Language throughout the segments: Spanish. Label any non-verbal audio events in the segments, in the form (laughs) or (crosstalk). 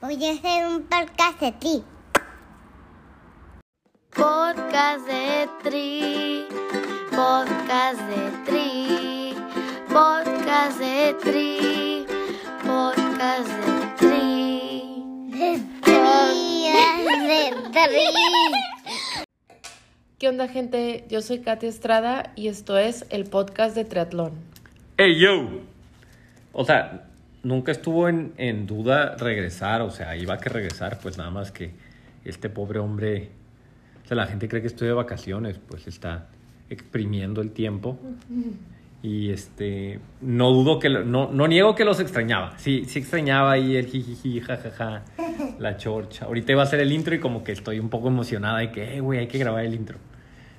Voy a hacer un podcast de ti. Podcast de Tri, podcast de Tri, podcast de Tri, podcast de Tri. De tri, de tri. ¿Qué onda gente? Yo soy Katia Estrada y esto es el podcast de triatlón. ¡Hey, yo! O sea, nunca estuvo en, en duda regresar, o sea, iba a que regresar, pues nada más que este pobre hombre, o sea, la gente cree que estoy de vacaciones, pues está exprimiendo el tiempo. Y este, no dudo que, lo- no, no niego que los extrañaba. Sí, sí extrañaba ahí el jijiji, jajaja, la chorcha. Ahorita iba a hacer el intro y como que estoy un poco emocionada de que, eh, güey, hay que grabar el intro.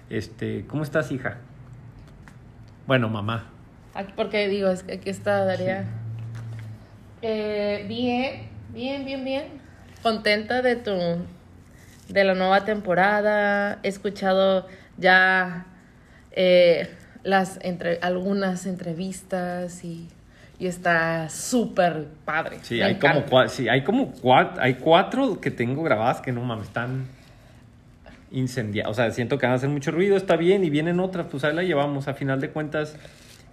Este, ¿cómo estás, hija? Bueno, mamá. Porque digo, es que aquí está Daria. Eh, bien, bien, bien, bien. Contenta de tu de la nueva temporada. He escuchado ya eh, las entre algunas entrevistas y, y está súper padre. Sí, Me hay como, cua- sí, hay como cuatro, hay cuatro que tengo grabadas que no mames, están incendiadas. O sea, siento que van a hacer mucho ruido, está bien, y vienen otras, pues ahí la llevamos. A final de cuentas,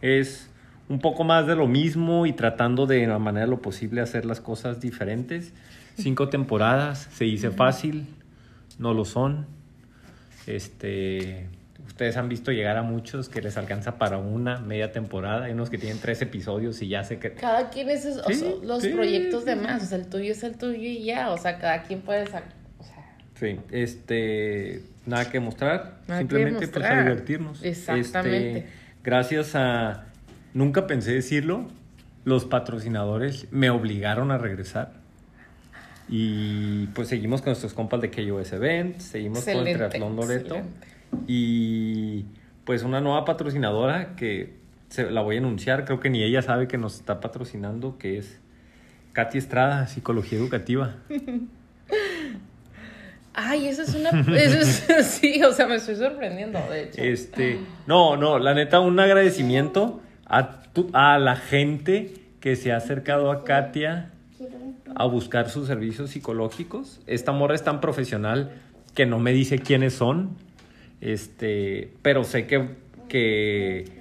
es un poco más de lo mismo y tratando de la manera de lo posible hacer las cosas diferentes. Cinco temporadas, se dice fácil, no lo son. Este, ustedes han visto llegar a muchos que les alcanza para una media temporada, hay unos que tienen tres episodios y ya se que Cada quien es o Sí, sea, los sí, proyectos de sí, más, o sea, el tuyo es el tuyo y ya, o sea, cada quien puede sacar, o sea, Sí, este, nada que mostrar, Nada que simplemente pues a mostrar. divertirnos. Exactamente. Este, gracias a, nunca pensé decirlo, los patrocinadores me obligaron a regresar. Y pues seguimos con nuestros compas de KOS Event, seguimos con el Triatlón Loreto. excelente. Y pues una nueva patrocinadora que se, la voy a anunciar, creo que ni ella sabe que nos está patrocinando, que es Katy Estrada, Psicología Educativa. (laughs) Ay, eso es una. Eso es, (laughs) (laughs) sí, o sea, me estoy sorprendiendo, de hecho. Este, no, no, la neta, un agradecimiento a, la gente que se ha acercado a Katia a buscar sus servicios psicológicos. Esta morra es tan profesional que no me dice quiénes son, este, pero sé que, que,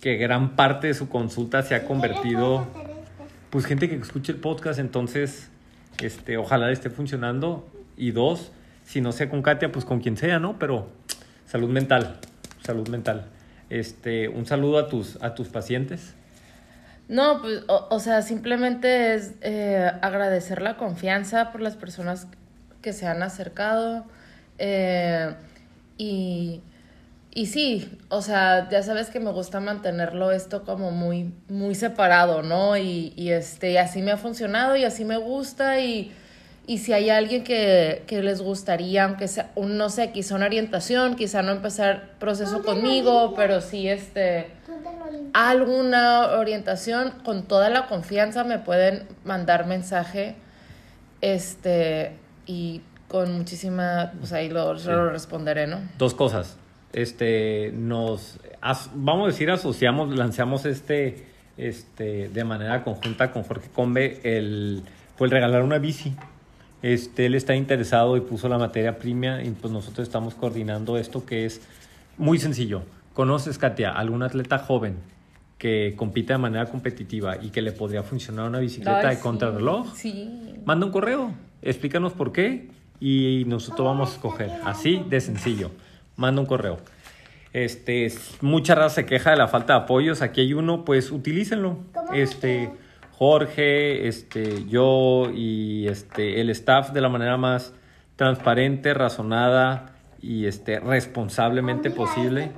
que gran parte de su consulta se ha convertido, pues gente que escuche el podcast, entonces, este, ojalá esté funcionando. Y dos, si no sea con Katia, pues con quien sea, ¿no? Pero salud mental, salud mental. Este, un saludo a tus, a tus pacientes. No, pues, o, o sea, simplemente es eh, agradecer la confianza por las personas que se han acercado. eh, y, y sí, o sea, ya sabes que me gusta mantenerlo esto como muy, muy separado, ¿no? Y, y este, y así me ha funcionado y así me gusta. Y, y si hay alguien que, que les gustaría, aunque sea, un, no sé, quizá una orientación, quizá no empezar proceso conmigo, pero sí este alguna orientación, con toda la confianza me pueden mandar mensaje este y con muchísima, pues ahí lo, lo responderé, ¿no? Dos cosas. Este, nos, as- vamos a decir, asociamos, lanzamos este, este, de manera conjunta con Jorge Combe, el, fue el regalar una bici. Este, él está interesado y puso la materia prima y pues nosotros estamos coordinando esto que es muy sencillo. ¿Conoces, Katia, algún atleta joven que compite de manera competitiva y que le podría funcionar una bicicleta Ay, de sí, contrarreloj? Sí. Manda un correo, explícanos por qué y nosotros vamos a escoger. Así de sencillo. Manda un correo. Este, es- mucha raza se queja de la falta de apoyos. Aquí hay uno, pues utilícenlo. Este, Jorge, este, yo y este, el staff de la manera más transparente, razonada y este, responsablemente posible,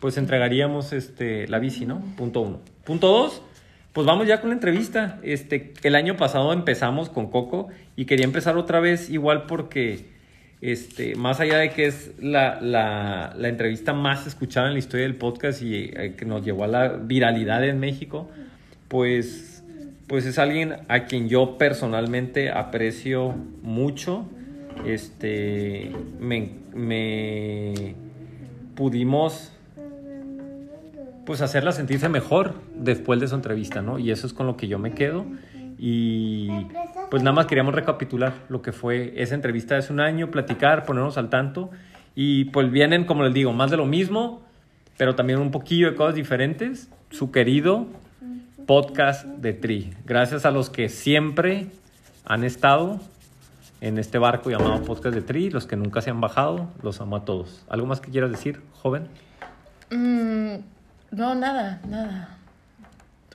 pues entregaríamos este, la bici, ¿no? Punto uno. Punto dos, pues vamos ya con la entrevista. Este, el año pasado empezamos con Coco y quería empezar otra vez igual porque, este, más allá de que es la, la, la entrevista más escuchada en la historia del podcast y eh, que nos llevó a la viralidad en México, pues, pues es alguien a quien yo personalmente aprecio mucho. Este, me, me pudimos pues hacerla sentirse mejor después de su entrevista, ¿no? Y eso es con lo que yo me quedo. Y pues nada más queríamos recapitular lo que fue esa entrevista de un año, platicar, ponernos al tanto. Y pues vienen, como les digo, más de lo mismo, pero también un poquillo de cosas diferentes. Su querido podcast de Tri. Gracias a los que siempre han estado en este barco llamado Podcast de Tri, los que nunca se han bajado, los amo a todos. ¿Algo más que quieras decir, joven? Mm, no, nada, nada.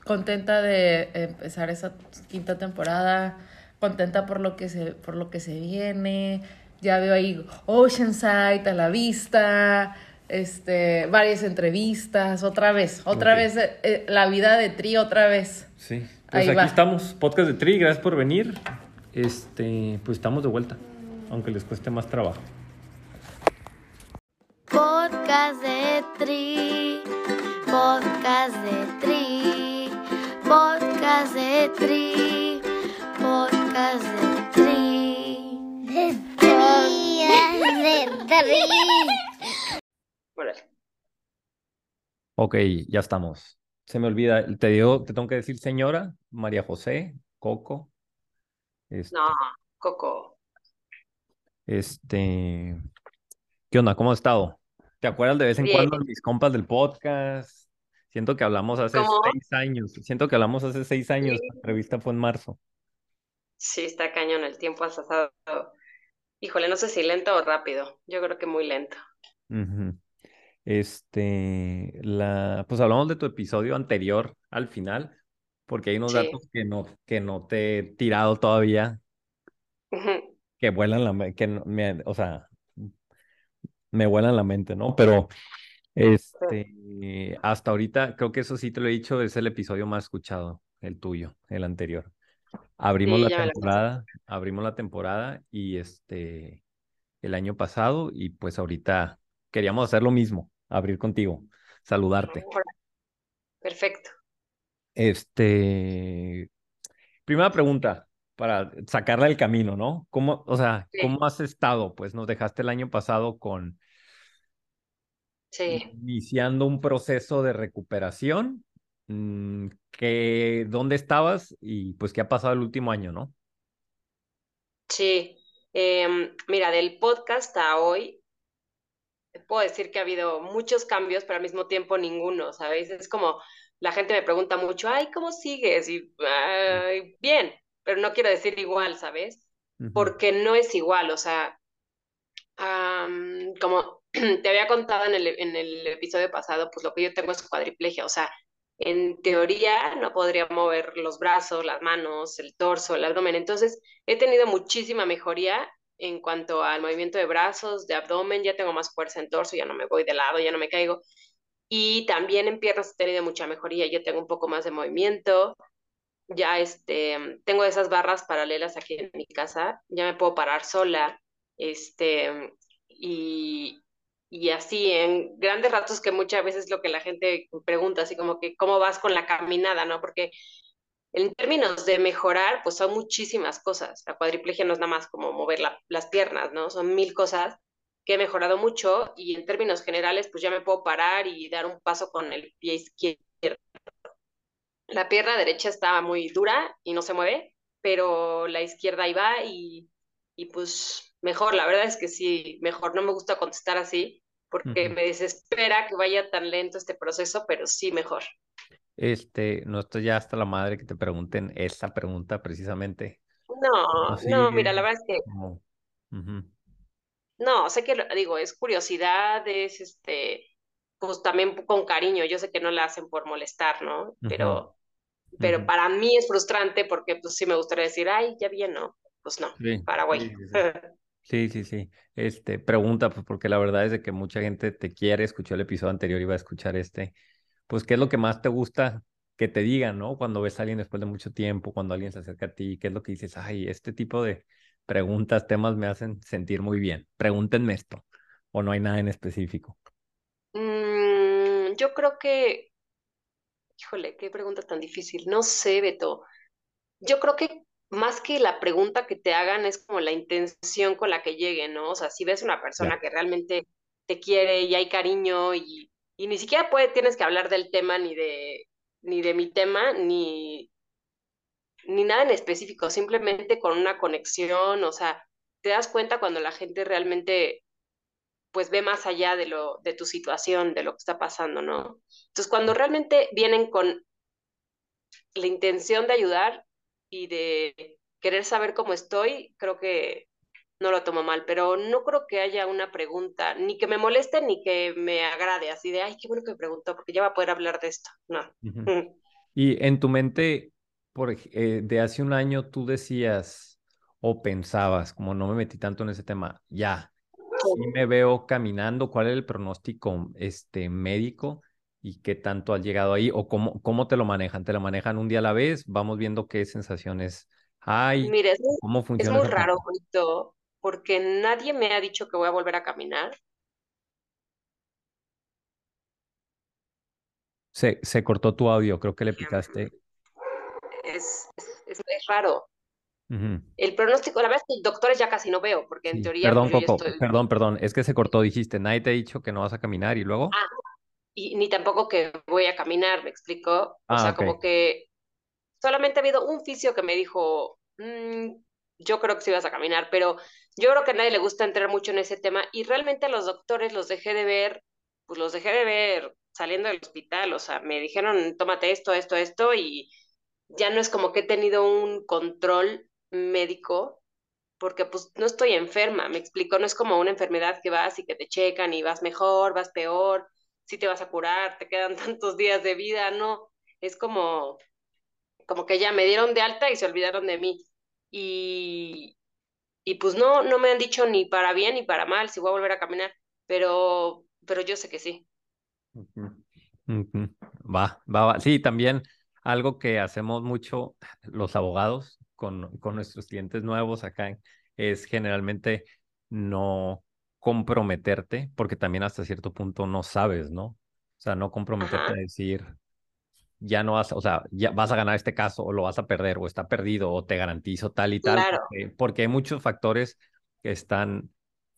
Contenta de empezar esa quinta temporada, contenta por lo que se, por lo que se viene. Ya veo ahí Oceanside a la vista, este, varias entrevistas, otra vez, otra vez eh, eh, la vida de Tri, otra vez. Sí. Pues Ahí aquí va. estamos, Podcast de Tri, gracias por venir. Este, pues estamos de vuelta, aunque les cueste más trabajo. Podcast de Tri, podcast de Tri, podcast de Tri, podcast de Tri. De tri, (laughs) de tri. Órale. Ok, ya estamos. Se me olvida, te digo, te tengo que decir señora, María José, Coco. Este, No, Coco. este, ¿qué onda? ¿Cómo has estado? ¿Te acuerdas de vez en Bien. cuando de mis compas del podcast? Siento que hablamos hace ¿Cómo? seis años. Siento que hablamos hace seis años. Sí. La entrevista fue en marzo. Sí, está cañón, el tiempo ha pasado. Híjole, no sé si lento o rápido. Yo creo que muy lento. Ujú. Este, la, pues hablamos de tu episodio anterior al final, porque hay unos Sí. datos que no, que no te he tirado todavía, que vuelan la, que me, o sea, me vuelan la mente, ¿no? Pero, este, hasta ahorita, creo que eso sí te lo he dicho, es el episodio más escuchado, el tuyo, el anterior. Abrimos Sí, la temporada, abrimos la temporada y este, el año pasado y pues ahorita queríamos hacer lo mismo, abrir contigo, saludarte. Perfecto. Este, primera pregunta para sacarla del camino, ¿no? ¿Cómo, o sea, Sí. cómo has estado? Pues nos dejaste el año pasado con Sí. iniciando un proceso de recuperación. mm, que, ¿dónde estabas? Y pues, ¿qué ha pasado el último año, no? Sí. Em, mira, del podcast a hoy, puedo decir que ha habido muchos cambios, pero al mismo tiempo ninguno, ¿sabes? Es como la gente me pregunta mucho, ay, ¿cómo sigues? Y "Ay, bien, pero no quiero decir igual, ¿sabes? Ujú, Porque no es igual, o sea, am, como (clears throat) te había contado en el, en el episodio pasado, pues lo que yo tengo es cuadriplegia, o sea, en teoría no podría mover los brazos, las manos, el torso, el abdomen. Entonces, he tenido muchísima mejoría en cuanto al movimiento de brazos, de abdomen, ya tengo más fuerza en torso, ya no me voy de lado, ya no me caigo. Y también en piernas he tenido mucha mejoría, ya tengo un poco más de movimiento, ya este, tengo esas barras paralelas aquí en mi casa, ya me puedo parar sola, este, y, y así en grandes ratos que muchas veces lo que la gente pregunta, así como que, ¿cómo vas con la caminada, no? Porque en términos de mejorar, pues son muchísimas cosas. La cuadriplegia no es nada más como mover la- las piernas, ¿no? Son mil cosas que he mejorado mucho y en términos generales, pues ya me puedo parar y dar un paso con el pie izquierdo. La pierna derecha está muy dura y no se mueve, pero la izquierda ahí va y, y pues mejor, la verdad es que sí, mejor. No me gusta contestar así porque me desespera que vaya tan lento este proceso, pero sí mejor. Este, no estoy ya hasta la madre que te pregunten esa pregunta precisamente. No, ¿Cómo no, mira, la verdad es que no, sé que digo, es curiosidad, es este, pues también con cariño. Yo sé que no la hacen por molestar, ¿no? Pero, para mí es frustrante porque pues sí me gustaría decir, ay, ya bien, ¿no? Pues no, Sí, Paraguay. sí, sí, (laughs) sí. Sí, sí. Este, pregunta, pues porque la verdad es de que mucha gente te quiere, escuchó el episodio anterior y va a escuchar este. Pues, ¿qué es lo que más te gusta que te digan, ¿no? Cuando ves a alguien después de mucho tiempo, cuando alguien se acerca a ti, ¿qué es lo que dices? Ay, este tipo de preguntas, temas me hacen sentir muy bien. Pregúntenme esto. O no hay nada en específico. Mm, yo creo que, híjole, qué pregunta tan difícil. No sé, Beto. Yo creo que más que la pregunta que te hagan es como la intención con la que lleguen, ¿no? O sea, si ves una persona que realmente te quiere y hay cariño y, y ni siquiera puede, tienes que hablar del tema ni de, ni de mi tema, ni, ni nada en específico, simplemente con una conexión, o sea, te das cuenta cuando la gente realmente pues ve más allá de lo de tu situación, de lo que está pasando, ¿no? Entonces, cuando realmente vienen con la intención de ayudar y de querer saber cómo estoy, creo que no lo tomo mal, pero no creo que haya una pregunta, ni que me moleste ni que me agrade, así de, ay, qué bueno que me preguntó, porque ya va a poder hablar de esto. No. Y en tu mente, por, eh, de hace un año, tú decías o pensabas, como no me metí tanto en ese tema, ya, sí me veo caminando, ¿cuál es el pronóstico este, médico? ¿Y qué tanto has llegado ahí? ¿O cómo, cómo te lo manejan? ¿Te lo manejan un día a la vez? Vamos viendo qué sensaciones hay. Es, ¿Cómo funciona? Es muy raro, porque nadie me ha dicho que voy a volver a caminar. Se, se cortó tu audio, creo que le picaste. Es, es, es raro. El pronóstico, la verdad es que doctores ya casi no veo, porque en teoría. Perdón, pues, Coco, perdón, perdón, es que se cortó, dijiste, nadie te ha dicho que no vas a caminar y luego. Ah, y ni tampoco que voy a caminar, me explico. O ah, sea, como que solamente ha habido un fisio que me dijo, mm, yo creo que sí vas a caminar, pero yo creo que a nadie le gusta entrar mucho en ese tema y realmente a los doctores los dejé de ver, pues los dejé de ver saliendo del hospital, o sea, me dijeron, tómate esto, esto, esto y ya no es como que he tenido un control médico, porque pues no estoy enferma, me explico, no es como una enfermedad que vas y que te checan y vas mejor, vas peor, si te vas a curar, te quedan (laughs) tantos días de vida, no, es como, como que ya me dieron de alta y se olvidaron de mí. Y, y pues no, no me han dicho ni para bien ni para mal si voy a volver a caminar, pero, pero yo sé que sí. Va, va, va. Sí, también algo que hacemos mucho los abogados con, con nuestros clientes nuevos acá es generalmente no comprometerte, porque también hasta cierto punto no sabes, ¿no? O sea, no comprometerte a decir, ya no vas, o sea, ya vas a ganar este caso o lo vas a perder o está perdido o te garantizo tal y tal, porque, hay muchos factores que están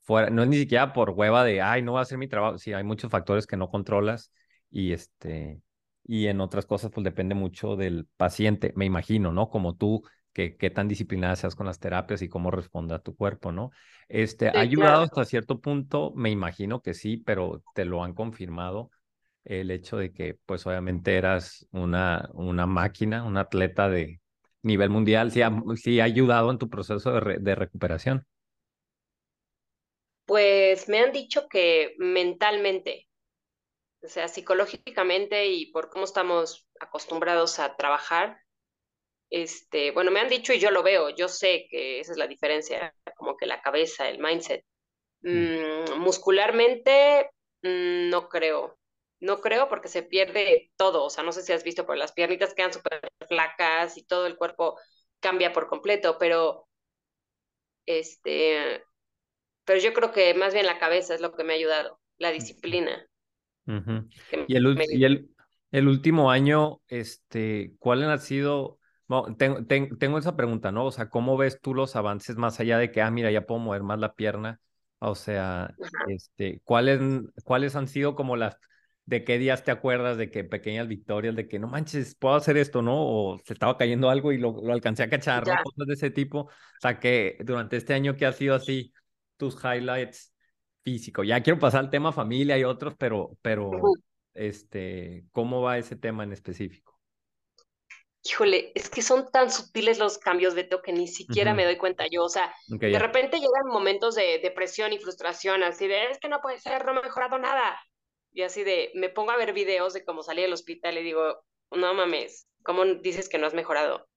fuera, no es ni siquiera por hueva de, ay, no va a hacer mi trabajo, sí, hay muchos factores que no controlas y este, y en otras cosas, pues depende mucho del paciente, me imagino, ¿no? Como tú que, qué tan disciplinada seas con las terapias y cómo responda a tu cuerpo, ¿no? Este, ¿Ha ayudado hasta cierto punto? Me imagino que sí, pero te lo han confirmado el hecho de que, pues obviamente eras una, una máquina, un atleta de nivel mundial, sí ha, sí ha ayudado en tu proceso de, de recuperación. Pues me han dicho que mentalmente, o sea, psicológicamente y por cómo estamos acostumbrados a trabajar, este, bueno, me han dicho y yo lo veo, yo sé que esa es la diferencia, como que la cabeza, el mindset. Mm, muscularmente, mm, no creo, no creo porque se pierde todo, o sea, no sé si has visto, pero las piernitas quedan súper flacas y todo el cuerpo cambia por completo, pero este, pero yo creo que más bien la cabeza es lo que me ha ayudado, la disciplina. Y, el, y el, el, último año, este, ¿cuáles han sido tengo, tengo esa pregunta, ¿no? O sea, ¿cómo ves tú los avances más allá de que, ah, mira, ya puedo mover más la pierna? O sea, este, ¿cuáles, ¿cuáles han sido como las, de qué días te acuerdas de que pequeñas victorias, de que no manches, puedo hacer esto, ¿no? O se estaba cayendo algo y lo, lo alcancé a cachar, ¿no? Cosas de ese tipo. O sea, que durante este año que ha sido así, tus highlights físicos. Ya quiero pasar al tema familia y otros, pero, pero, este, ¿cómo va ese tema en específico? Híjole, es que son tan sutiles los cambios, Beto, que ni siquiera me doy cuenta yo. O sea, de repente llegan momentos de depresión y frustración, así de, es que no puede ser, no he mejorado nada. Y así de, me pongo a ver videos de cómo salí del hospital y digo, no mames, ¿cómo dices que no has mejorado?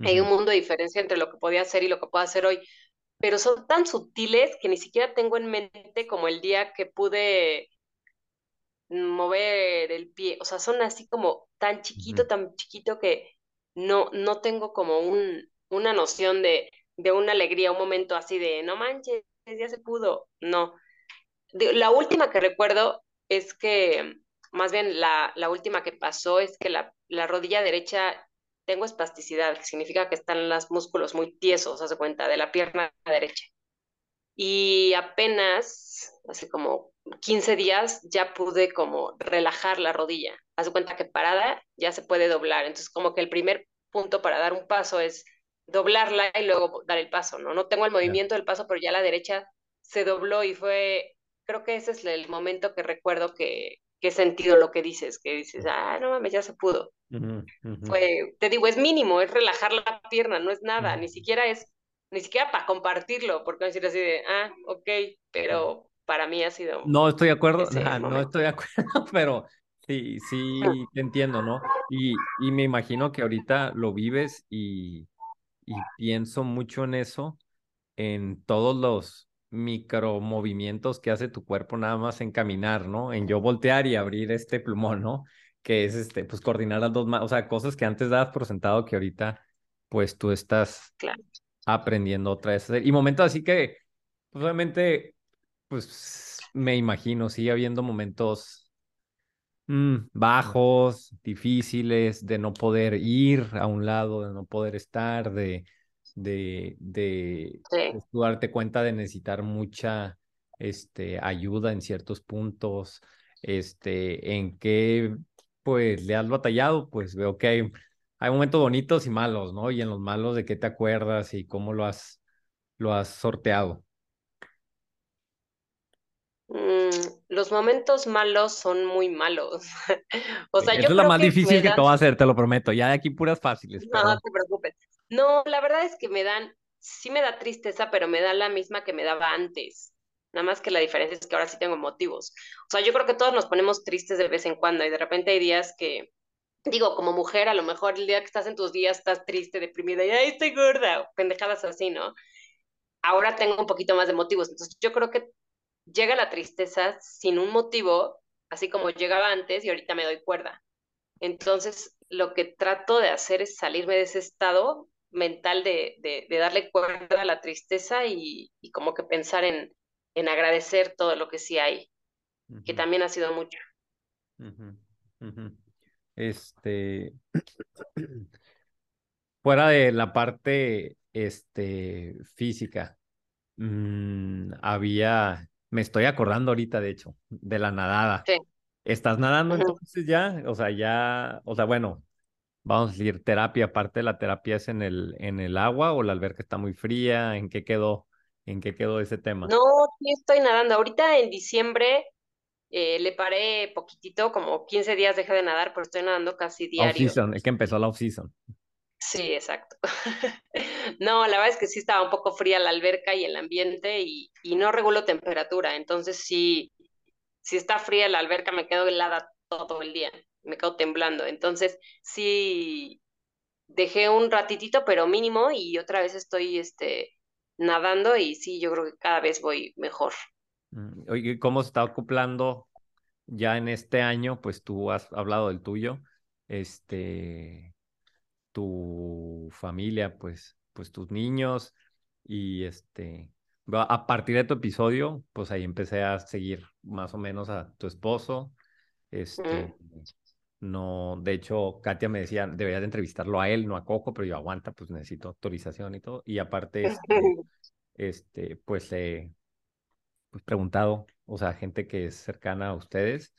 Hay un mundo de diferencia entre lo que podía hacer y lo que puedo hacer hoy. Pero son tan sutiles que ni siquiera tengo en mente como el día que pude mover el pie. O sea, son así como tan chiquito, tan chiquito que no, no tengo como un, una noción de, de una alegría, un momento así de, no manches, ya se pudo. No. la última que recuerdo es que, más bien la, la última que pasó es que la, la rodilla derecha tengo espasticidad, que significa que están los músculos muy tiesos, hace cuenta, de la pierna derecha. Y apenas, hace como 15 días, ya pude como relajar la rodilla. Haz cuenta que parada ya se puede doblar. Entonces, como que el primer punto para dar un paso es doblarla y luego dar el paso, ¿no? No tengo el movimiento del paso, pero ya la derecha se dobló y fue, creo que ese es el momento que recuerdo que, que he sentido lo que dices, que dices, ah, no mames, ya se pudo. Fue, te digo, es mínimo, es relajar la pierna, no es nada, ni siquiera es, ni siquiera para compartirlo, porque decir así de, ah, ok, pero para mí ha sido... No estoy de acuerdo, no estoy de acuerdo, (laughs) pero sí, sí, (laughs) te entiendo, ¿no? Y, y me imagino que ahorita lo vives y, y pienso mucho en eso, en todos los micromovimientos que hace tu cuerpo nada más en caminar, ¿no? En yo voltear y abrir este plumón, ¿no? Que es este, pues coordinar las dos manos, o sea, cosas que antes dabas por sentado que ahorita, pues tú estás aprendiendo otra vez. Y momentos así que, pues obviamente, pues me imagino, sigue habiendo momentos mm, bajos, difíciles, de no poder ir a un lado, de no poder estar, de de, de pues, darte cuenta de necesitar mucha este, ayuda en ciertos puntos, este, en qué pues le has batallado, pues veo que hay, hay momentos bonitos y malos, ¿no? Y en los malos de qué te acuerdas y cómo lo has, lo has sorteado. Mm, los momentos malos son muy malos. (laughs) o sea, Eso es lo más difícil que te voy a hacer, te lo prometo. Ya de aquí puras fáciles. No, no te preocupes. No, la verdad es que me dan, sí me da tristeza, pero me da la misma que me daba antes. Nada más que la diferencia es que ahora sí tengo motivos. O sea, yo creo que todos nos ponemos tristes de vez en cuando y de repente hay días que, digo, como mujer, a lo mejor el día que estás en tus días estás triste, deprimida y ay, estoy gorda, pendejadas así, ¿no? Ahora tengo un poquito más de motivos. Entonces, yo creo que llega la tristeza sin un motivo, así como llegaba antes y ahorita me doy cuerda. Entonces, lo que trato de hacer es salirme de ese estado mental de, de, darle cuerda a la tristeza y, y como que pensar en, en, agradecer todo lo que sí hay, que también ha sido mucho. Este, (clears throat) fuera de la parte este, física, mmm, había, me estoy acordando ahorita, de hecho, de la nadada. Sí. ¿Estás nadando entonces ya? O sea, ya, o sea, bueno, vamos a decir, terapia, aparte la terapia es en el, en el agua o la alberca está muy fría, ¿en qué quedó? ¿En qué quedó ese tema? No, sí estoy nadando. Ahorita en diciembre eh, le paré poquitito, como 15 días dejé de nadar, pero estoy nadando casi diario. Off-season, es que empezó la off-season. Sí, exacto. (laughs) no, la verdad es que sí estaba un poco fría la alberca y el ambiente y, y no regulo temperatura, entonces sí, si está fría la alberca me quedo helada todo el día me quedo temblando. Entonces, sí, dejé un ratitito, pero mínimo, y otra vez estoy este, nadando y sí, yo creo que cada vez voy mejor. Mm, oye, ¿cómo se está acoplando ya en este año? Pues tú has hablado del tuyo, este, tu familia, pues, pues tus niños y este, a partir de tu episodio, pues ahí empecé a seguir más o menos a tu esposo, este, no, de hecho, Katia me decía, deberías de entrevistarlo a él, no a Coco, pero yo aguanta, pues necesito autorización y todo. Y aparte, este, (laughs) este pues he pues, preguntado, o sea, gente que es cercana a ustedes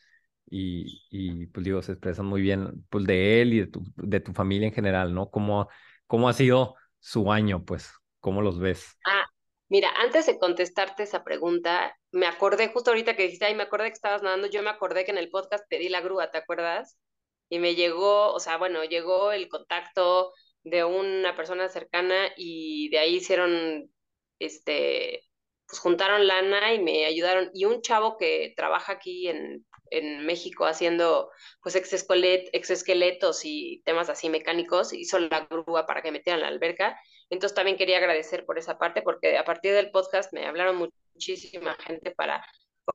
y, y pues digo, se expresan muy bien, pues de él y de tu, de tu familia en general, ¿no? ¿Cómo, ¿Cómo ha sido su año, pues? ¿Cómo los ves? Ah, mira, antes de contestarte esa pregunta, me acordé justo ahorita que dijiste, ay, me acordé que estabas nadando, yo me acordé que en el podcast pedí la grúa, ¿te acuerdas? y me llegó, o sea, bueno, llegó el contacto de una persona cercana y de ahí hicieron, este, pues juntaron lana y me ayudaron. Y un chavo que trabaja aquí en, en México haciendo pues exoesqueletos y temas así mecánicos, hizo la grúa para que metieran la alberca. Entonces también quería agradecer por esa parte porque a partir del podcast me hablaron muchísima gente para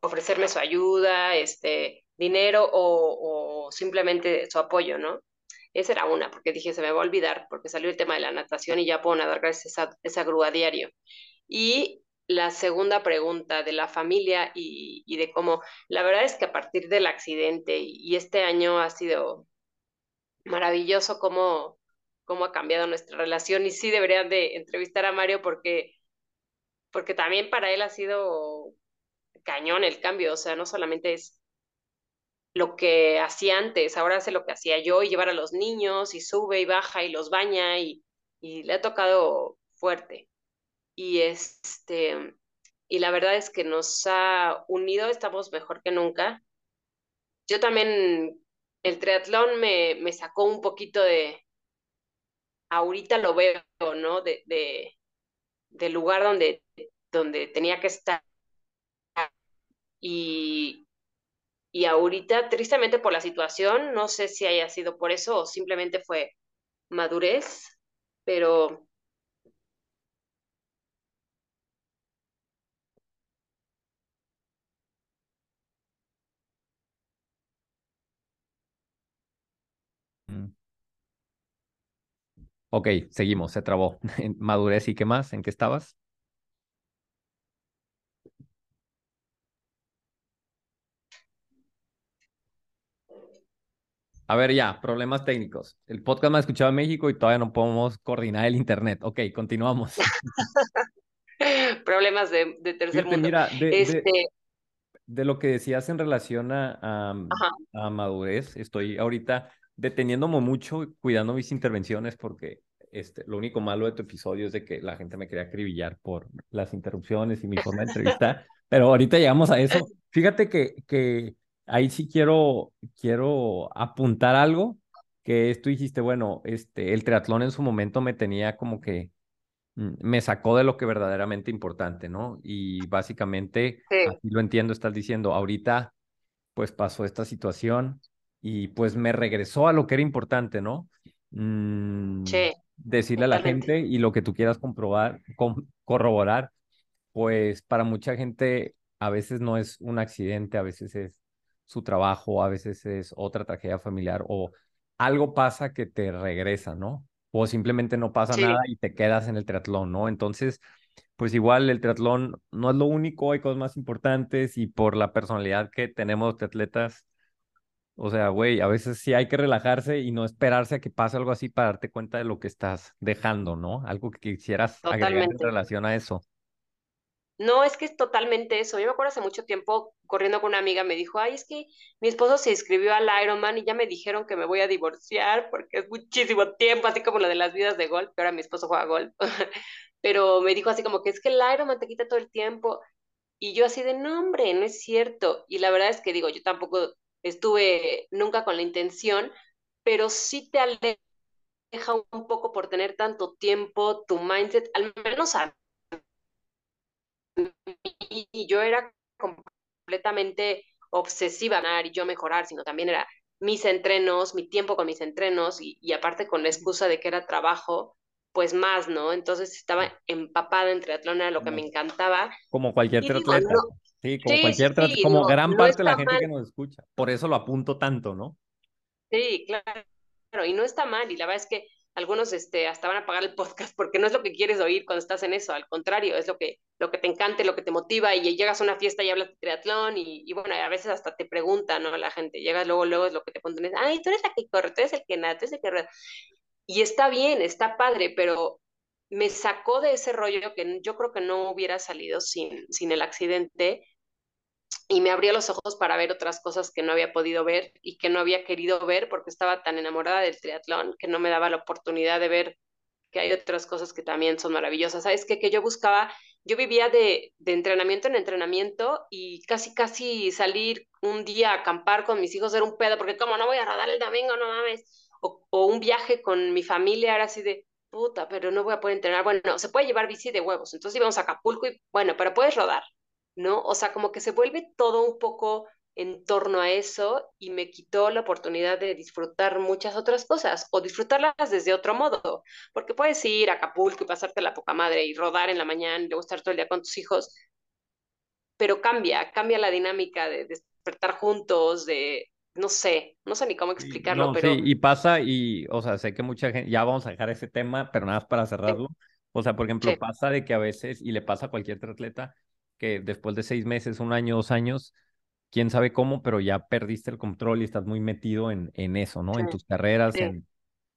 ofrecerme su ayuda, este, dinero o, simplemente su apoyo, ¿no? Esa era una, porque dije, se me va a olvidar, porque salió el tema de la natación y ya puedo nadar gracias a esa, grúa diario. Y la segunda pregunta de la familia y, y, de cómo, la verdad es que a partir del accidente y, este año ha sido maravilloso cómo, cómo ha cambiado nuestra relación y sí deberían de entrevistar a Mario porque, porque también para él ha sido cañón el cambio, o sea, no solamente es lo que hacía antes, ahora hace lo que hacía yo y llevar a los niños y sube y baja y los baña y, y le ha tocado fuerte. Y este, y la verdad es que nos ha unido, estamos mejor que nunca. Yo también, el triatlón me, me sacó un poquito de, ahorita lo veo, ¿no? De, de, del lugar donde, donde tenía que estar. Y, y ahorita, tristemente por la situación, no sé si haya sido por eso o simplemente fue madurez, pero Ok, seguimos, se trabó. (laughs) Madurez y qué más, ¿en qué estabas? A ver, ya, problemas técnicos. El podcast me ha escuchado en México y todavía no podemos coordinar el internet. Ok, continuamos. (laughs) problemas de, de tercer Fíjate, mundo. mira, de, Este, de lo que decías en relación a, a madurez, estoy ahorita deteniéndome mucho, cuidando mis intervenciones, porque este, lo único malo de tu episodio es de que la gente me quería acribillar por las interrupciones y mi forma de entrevistar, (laughs) pero ahorita llegamos a eso. Fíjate que, que ahí sí quiero, quiero apuntar algo, que tú dijiste, bueno, este, el triatlón en su momento me tenía como que mm, me sacó de lo que verdaderamente importante, ¿no? Y básicamente, sí, así lo entiendo, estás diciendo, ahorita pues pasó esta situación y pues me regresó a lo que era importante, ¿no? Mm, sí, decirle a la gente y lo que tú quieras comprobar, com- corroborar, pues para mucha gente a veces no es un accidente, a veces es su trabajo, a veces es otra tragedia familiar o algo pasa que te regresa, ¿no? O simplemente no pasa Sí, nada y te quedas en el triatlón, ¿no? Entonces, pues igual el triatlón no es lo único, hay cosas más importantes y por la personalidad que tenemos de atletas, o sea, güey, a veces sí hay que relajarse y no esperarse a que pase algo así para darte cuenta de lo que estás dejando, ¿no? Algo que quisieras agregar en relación a eso. No, es que es totalmente eso. Yo me acuerdo hace mucho tiempo corriendo con una amiga, me dijo, ay, es que mi esposo se inscribió al Ironman y ya me dijeron que me voy a divorciar porque es muchísimo tiempo, así como lo de las vidas de golf, que ahora mi esposo juega golf. (laughs) Pero me dijo así como que es que el Ironman te quita todo el tiempo. Y yo así de, no, hombre, no es cierto. Y la verdad es que digo, yo tampoco estuve nunca con la intención, pero sí te aleja un poco por tener tanto tiempo, tu mindset, al menos a y yo era completamente obsesiva y yo mejorar, sino también era mis entrenos, mi tiempo con mis entrenos y, y aparte con la excusa de que era trabajo, pues más, ¿no? Entonces estaba empapada en triatlón, era lo que me encantaba. como cualquier Y digo, triatleta. no, Sí, como sí, cualquier sí, como gran no parte de la gente mal, que nos escucha. Por eso lo apunto tanto, ¿no? sí, claro, y no está mal, y la verdad es que algunos este, hasta van a pagar el (laughs) podcast porque no es lo que quieres oír cuando estás en eso, al contrario, es lo que, lo que te encanta, lo que te motiva, y llegas a una fiesta y hablas de triatlón, y, y bueno, a veces hasta te preguntan, ¿no? La gente, llegas luego, luego es lo que te ponen, ay, tú eres la que corre, tú eres el que nada, tú eres el que rueda. Y está bien, está padre, pero me sacó de ese rollo que yo creo que no hubiera salido sin, sin el accidente y me abrió los ojos para ver otras cosas que no había podido ver y que no había querido ver porque estaba tan enamorada del triatlón que no me daba la oportunidad de ver que hay otras cosas que también son maravillosas. ¿Sabes qué? Que yo buscaba, yo vivía de, de entrenamiento en entrenamiento y casi, casi salir un día a acampar con mis hijos era un pedo porque como no voy a rodar el domingo, no mames. O, o un viaje con mi familia era así de, puta, pero no voy a poder entrenar. Bueno, no, se puede llevar bici de huevos. Entonces íbamos a Acapulco y, bueno, pero puedes rodar. ¿no? O sea, como que se vuelve todo un poco en torno a eso y me quitó la oportunidad de disfrutar muchas otras cosas o disfrutarlas desde otro modo, porque puedes ir a Acapulco y pasarte la poca madre y rodar en la mañana y luego estar todo el día con tus hijos, pero cambia, cambia la dinámica de despertar juntos, de, no sé, no sé ni cómo Sí, explicarlo, no, sí, pero y pasa, y, o sea, sé que mucha gente, ya vamos a dejar ese tema, pero nada más para sí, cerrarlo. O sea, por ejemplo, sí, pasa de que a veces, y le pasa a cualquier atleta, que después de seis meses, un año, dos años, quién sabe cómo, pero ya perdiste el control y estás muy metido en, en eso, ¿no? sí, En tus carreras, sí, en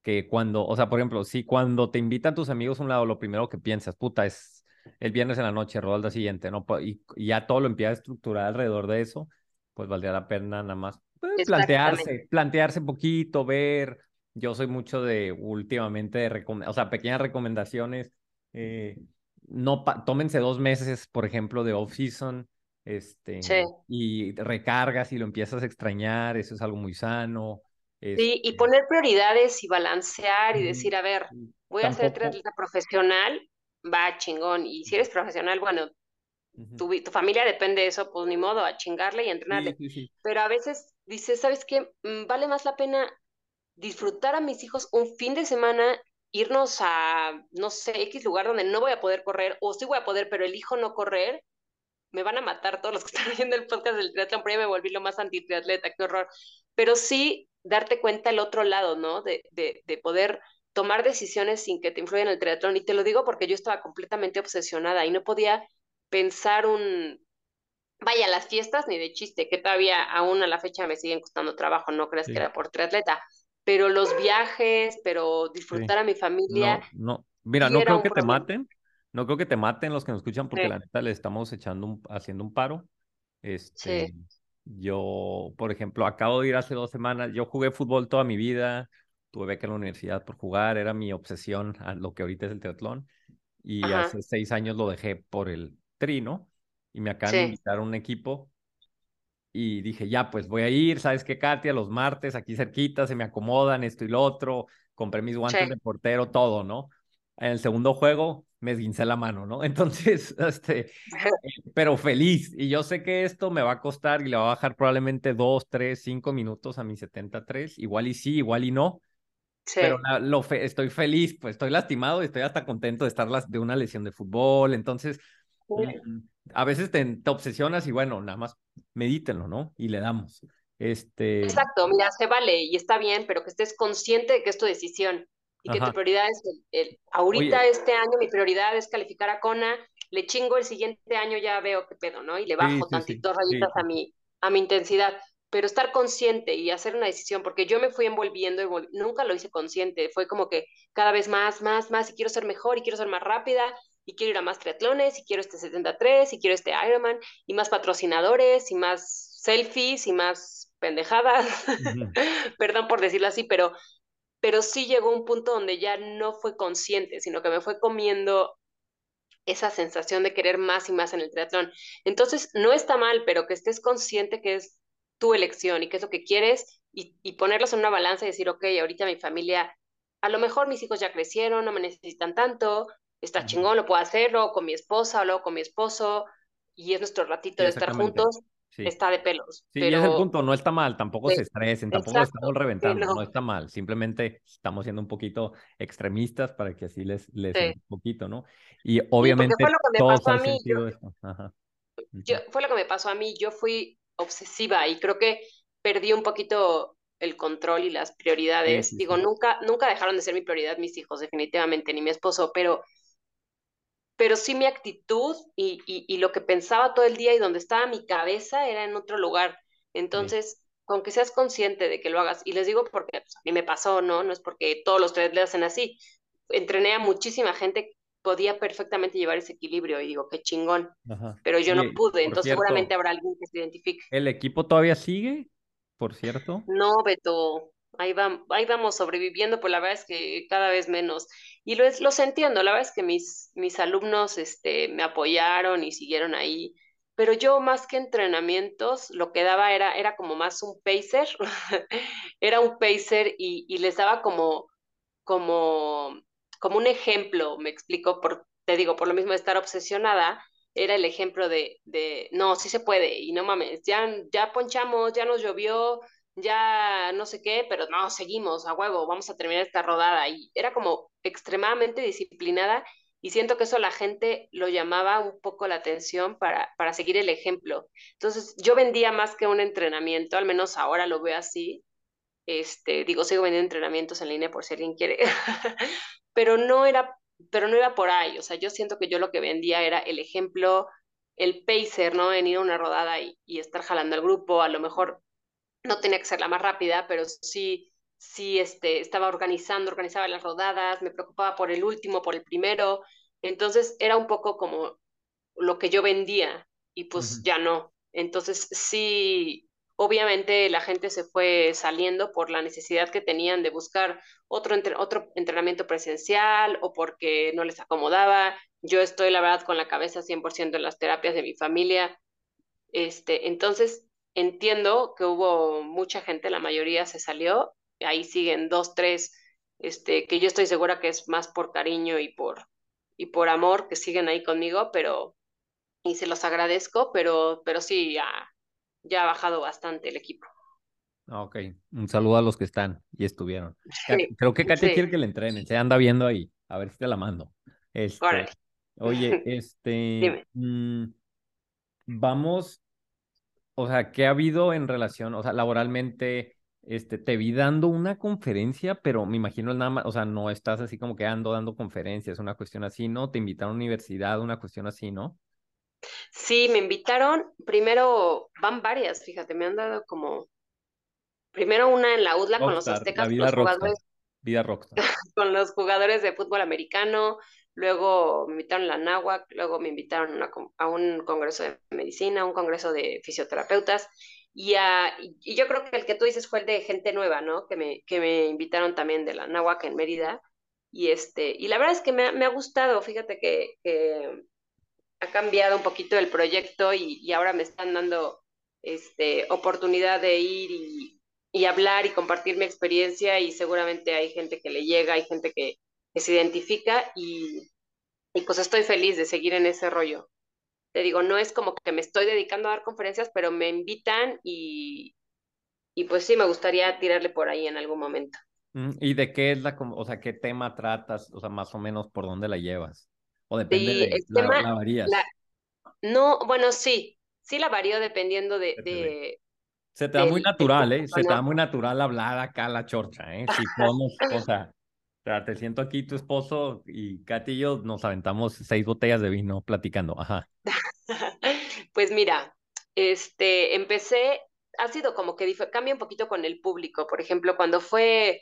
que cuando, o sea, por ejemplo, si cuando te invitan tus amigos a un lado, lo primero que piensas, puta, es el viernes en la noche, roda al día siguiente, ¿no? Y, y ya todo lo empieza a estructurar alrededor de eso, pues valdría la pena nada más plantearse, plantearse poquito, ver. Yo soy mucho de últimamente de o sea, pequeñas recomendaciones. Eh, no tómense dos meses, por ejemplo, de off-season, este, y recargas y lo empiezas a extrañar, eso es algo muy sano. Sí, y este poner prioridades y balancear y decir, a ver, voy a ser atleta profesional, va chingón, y si eres profesional, bueno, tu, tu, familia depende de eso, pues ni modo, a chingarle y entrenarle. Pero a veces dices, ¿sabes qué? Mm, vale más la pena disfrutar a mis hijos un fin de semana irnos a, no sé, X lugar donde no voy a poder correr, o sí voy a poder, pero elijo no correr, me van a matar todos los que están (laughs) viendo el podcast del triatlón, pero ya me volví lo más anti-triatleta, qué horror. Pero sí darte cuenta el otro lado, ¿no? De, de, de poder tomar decisiones sin que te influyan el triatlón. Y te lo digo porque yo estaba completamente obsesionada y no podía pensar un, vaya, las fiestas ni de chiste, que todavía aún a la fecha me siguen costando trabajo, no creas que era por triatleta, pero los viajes, pero disfrutar a mi familia. No, no. mira, no creo que te maten, no creo que te maten los que nos escuchan porque la neta le estamos echando un, haciendo un paro. Este, Yo, por ejemplo, acabo de ir hace dos semanas, yo jugué fútbol toda mi vida, tuve que ir a la universidad por jugar, era mi obsesión a lo que ahorita es el triatlón, y hace seis años lo dejé por el trino, y me acaban de invitar a un equipo y dije, ya, pues voy a ir, ¿sabes qué, Katia? Los martes aquí cerquita, se me acomodan esto y lo otro, compré mis guantes de portero, todo, ¿no? En el segundo juego me esguincé la mano, ¿no? (laughs) Entonces, este, (laughs) pero feliz. Y yo sé que esto me va a costar y le va a bajar probablemente dos, tres, cinco minutos a mi 73. Igual y sí, igual y no. Sí. Pero lo estoy feliz, pues estoy lastimado y estoy hasta contento de estar de una lesión de fútbol. Entonces, a veces te, obsesionas y bueno, nada más medítenlo, ¿no? Y le damos. Este... Exacto, mira, se vale y está bien, pero que estés consciente de que es tu decisión y que tu prioridad es el, ahorita este año mi prioridad es calificar a Kona, le chingo el siguiente año ya veo qué pedo, ¿no? Y le bajo tantitos rayitas a mi a mi intensidad, pero estar consciente y hacer una decisión, porque yo me fui envolviendo y nunca lo hice consciente, fue como que cada vez más, más, más, y quiero ser mejor, y quiero ser más rápida, y quiero ir a más triatlones, y quiero este 73, y quiero este Ironman, y más patrocinadores, y más selfies, y más pendejadas, (laughs) perdón por decirlo así, pero, pero sí llegó un punto donde ya no fue consciente, sino que me fue comiendo esa sensación de querer más y más en el triatlón. Entonces, no está mal, pero que estés consciente que es tu elección y qué es lo que quieres y, y ponerlos en una balanza y decir, ok, ahorita mi familia, a lo mejor mis hijos ya crecieron, no me necesitan tanto, está chingón, lo puedo hacer, luego con mi esposa o luego con mi esposo, y es nuestro ratito de estar juntos, está de pelos. Sí, y es el punto, no está mal, tampoco se estresen, tampoco estamos reventando, no. está mal, simplemente estamos siendo un poquito extremistas para que así les, les un poquito, ¿no? Y obviamente fue lo que me pasó a mí, yo, fue lo que me pasó a mí, yo fui obsesiva y creo que perdí un poquito el control y las prioridades. Digo, nunca, nunca dejaron de ser mi prioridad mis hijos, definitivamente, ni mi esposo, pero pero sí mi actitud y, y, lo que pensaba todo el día y donde estaba mi cabeza era en otro lugar. Entonces, con que seas consciente de que lo hagas, y les digo porque pues, a mí me pasó, ¿no? No es porque todos los tres le hacen así. Entrené a muchísima gente que podía perfectamente llevar ese equilibrio y digo, qué chingón. Pero yo no pude, entonces seguramente habrá alguien que se identifique. ¿El equipo todavía sigue, por cierto? No, Beto, ahí, ahí vamos sobreviviendo, pues la verdad es que cada vez menos. Y lo, los entiendo, la verdad es que mis, mis alumnos este, me apoyaron y siguieron ahí, pero yo más que entrenamientos, lo que daba era, era como más un pacer, (laughs) era un pacer y, y, les daba como, como, como un ejemplo, me explico, por, te digo, por lo mismo de estar obsesionada, era el ejemplo de, de no, sí se puede, y no mames, ya, ya ponchamos, ya nos llovió, ya no sé qué, pero no, seguimos a huevo, vamos a terminar esta rodada. Y era como extremadamente disciplinada y siento que eso la gente lo llamaba un poco la atención para, para seguir el ejemplo. Entonces yo vendía más que un entrenamiento, al menos ahora lo veo así. Este, digo, sigo vendiendo entrenamientos en línea por si alguien quiere, (laughs) pero no era, pero no iba por ahí. O sea, yo siento que yo lo que vendía era el ejemplo, el pacer, ¿no? En ir a una rodada y, y estar jalando al grupo, a lo mejor no tenía que ser la más rápida, pero sí, sí este, estaba organizando, organizaba las rodadas, me preocupaba por el último, por el primero, entonces era un poco como lo que yo vendía y pues ya no. Entonces sí, obviamente la gente se fue saliendo por la necesidad que tenían de buscar otro, otro entrenamiento presencial o porque no les acomodaba. Yo estoy, la verdad, con la cabeza 100% en las terapias de mi familia. Este, entonces, entiendo que hubo mucha gente, la mayoría se salió, ahí siguen dos, tres, este, que yo estoy segura que es más por cariño y por, y por amor que siguen ahí conmigo, pero, y se los agradezco, pero, pero sí, ya, ya ha bajado bastante el equipo. Ah, ok, un saludo a los que están y estuvieron. (laughs) Creo que Katia quiere que le entrenen, se anda viendo ahí, a ver si te la mando. Este, oye, (laughs) este, mm, vamos, o sea, ¿qué ha habido en relación, o sea, laboralmente? Este, te vi dando una conferencia, pero me imagino nada más, o sea, no estás así como que ando dando conferencias, una cuestión así, ¿no? Te invitaron a la universidad, una cuestión así, ¿no? Sí, me invitaron, primero van varias, fíjate, me han dado como, primero una en la UDLA con los aztecas, vida los jugadores, vida rockstar. (laughs) con los jugadores de fútbol americano, luego me invitaron a la NAWAC, luego me invitaron a, un congreso de medicina, a un congreso de fisioterapeutas, y, y, yo creo que el que tú dices fue el de gente nueva, ¿no? Que me, que me invitaron también de la NAWAC en Mérida, y, este, y la verdad es que me, me ha gustado, fíjate que, que ha cambiado un poquito el proyecto y, ahora me están dando este, oportunidad de ir y, hablar y compartir mi experiencia y seguramente hay gente que le llega, hay gente que, se identifica y, y, pues estoy feliz de seguir en ese rollo. Te digo, no es como que me estoy dedicando a dar conferencias, pero me invitan y, y pues sí, me gustaría tirarle por ahí en algún momento. Mm, ¿Y de qué es la, o sea, qué tema tratas? O sea, más o menos por dónde la llevas. ¿O depende de la, varías? no, bueno, sí, sí la varío dependiendo de... se te da muy natural, ¿eh? Se te da muy natural hablar acá la chorcha, ¿eh? Si o sea, te siento aquí tu esposo y Katy y yo nos aventamos seis botellas de vino platicando, ajá. (laughs) pues mira, este, empecé, ha sido como que cambia un poquito con el público, por ejemplo, cuando fue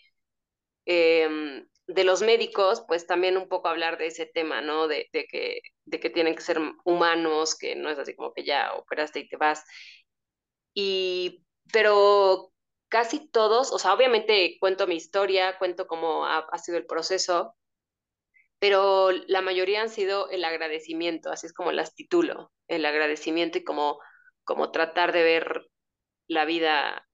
eh, de los médicos, pues también un poco hablar de ese tema, ¿no? De, que, de que tienen que ser humanos, que no es así como que ya operaste y te vas. Y, pero casi todos, o sea, obviamente cuento mi historia, cuento cómo ha, sido el proceso, pero la mayoría han sido el agradecimiento, así es como las titulo, el agradecimiento y como, como tratar de ver la vida